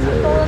哦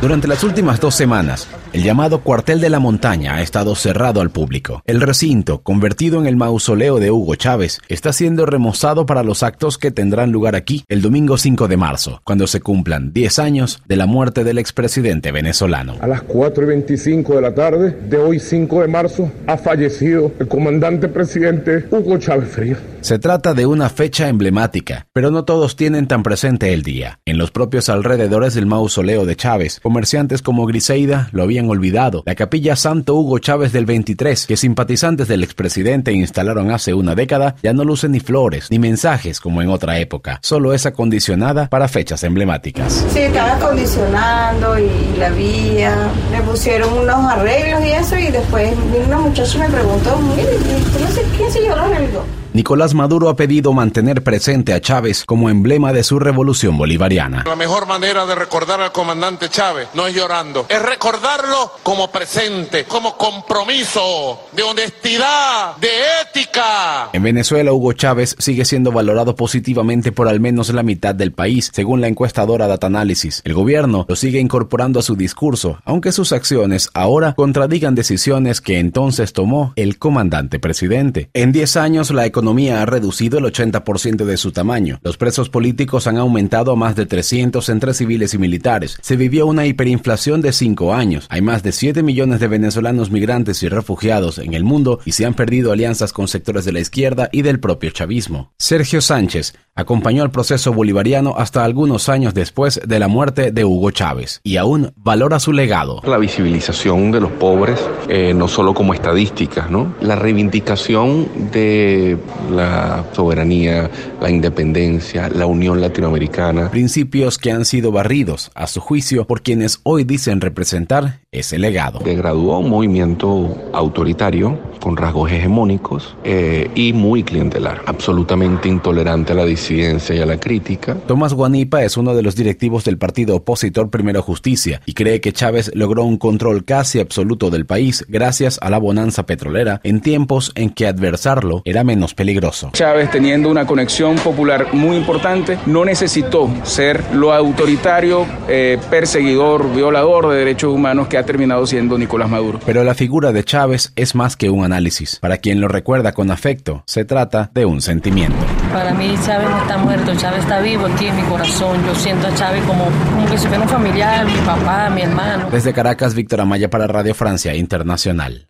Durante las últimas dos semanas, el llamado Cuartel de la Montaña ha estado cerrado al público. El recinto, convertido en el mausoleo de Hugo Chávez, está siendo remozado para los actos que tendrán lugar aquí el domingo 5 de marzo, cuando se cumplan 10 años de la muerte del expresidente venezolano. A las 4 y 25 de la tarde de hoy 5 de marzo ha fallecido el comandante presidente Hugo Chávez Frías. Se trata de una fecha emblemática, pero no todos tienen tan presente el día. En los propios alrededores del mausoleo de Chávez, comerciantes como Griseida lo habían olvidado. La capilla Santo Hugo Chávez del 23, que simpatizantes del expresidente instalaron hace una década, ya no luce ni flores ni mensajes como en otra época. Solo es acondicionada para fechas emblemáticas. Sí, estaba acondicionando y la vía, le pusieron unos arreglos y eso, y después una muchacha me preguntó, mire, no quién se lloró en el Nicolás Maduro ha pedido mantener presente a Chávez como emblema de su revolución bolivariana. La mejor manera de recordar al comandante Chávez no es llorando, es recordarlo como presente, como compromiso de honestidad, de ética. En Venezuela, Hugo Chávez sigue siendo valorado positivamente por al menos la mitad del país, según la encuestadora Data Analysis. El gobierno lo sigue incorporando a su discurso, aunque sus acciones ahora contradigan decisiones que entonces tomó el comandante presidente. En 10 años, la economía economía ha reducido el 80% de su tamaño. Los presos políticos han aumentado a más de 300 entre civiles y militares. Se vivió una hiperinflación de 5 años. Hay más de 7 millones de venezolanos migrantes y refugiados en el mundo y se han perdido alianzas con sectores de la izquierda y del propio chavismo. Sergio Sánchez acompañó el proceso bolivariano hasta algunos años después de la muerte de Hugo Chávez y aún valora su legado. La visibilización de los pobres, eh, no solo como estadísticas, ¿no? La reivindicación de la soberanía, la independencia, la unión latinoamericana. Principios que han sido barridos, a su juicio, por quienes hoy dicen representar ese legado. Degraduó un movimiento autoritario con rasgos hegemónicos eh, y muy clientelar, absolutamente intolerante a la disidencia y a la crítica. Tomás Guanipa es uno de los directivos del partido opositor Primero Justicia y cree que Chávez logró un control casi absoluto del país gracias a la bonanza petrolera en tiempos en que adversarlo era menos peligroso. Chávez, teniendo una conexión popular muy importante, no necesitó ser lo autoritario, eh, perseguidor, violador de derechos humanos que ha terminado siendo Nicolás Maduro. Pero la figura de Chávez es más que un análisis. Para quien lo recuerda con afecto, se trata de un sentimiento. Para mí Chávez no está muerto, Chávez está vivo aquí en mi corazón. Yo siento a Chávez como, como que familiar, mi papá, mi hermano. Desde Caracas, Víctor Amaya para Radio Francia Internacional.